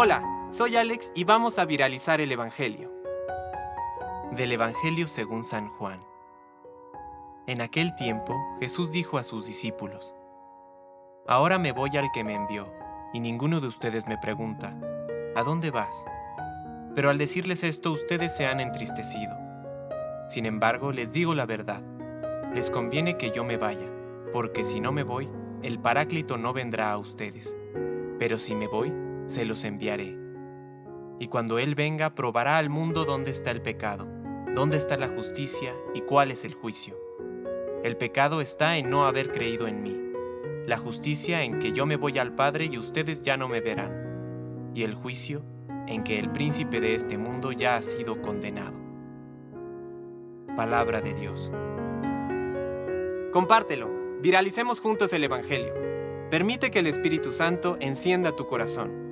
Hola, soy Alex y vamos a viralizar el Evangelio. Del Evangelio según San Juan. En aquel tiempo Jesús dijo a sus discípulos, Ahora me voy al que me envió, y ninguno de ustedes me pregunta, ¿a dónde vas? Pero al decirles esto ustedes se han entristecido. Sin embargo, les digo la verdad, les conviene que yo me vaya, porque si no me voy, el Paráclito no vendrá a ustedes. Pero si me voy, se los enviaré. Y cuando Él venga, probará al mundo dónde está el pecado, dónde está la justicia y cuál es el juicio. El pecado está en no haber creído en mí, la justicia en que yo me voy al Padre y ustedes ya no me verán, y el juicio en que el príncipe de este mundo ya ha sido condenado. Palabra de Dios. Compártelo, viralicemos juntos el Evangelio. Permite que el Espíritu Santo encienda tu corazón.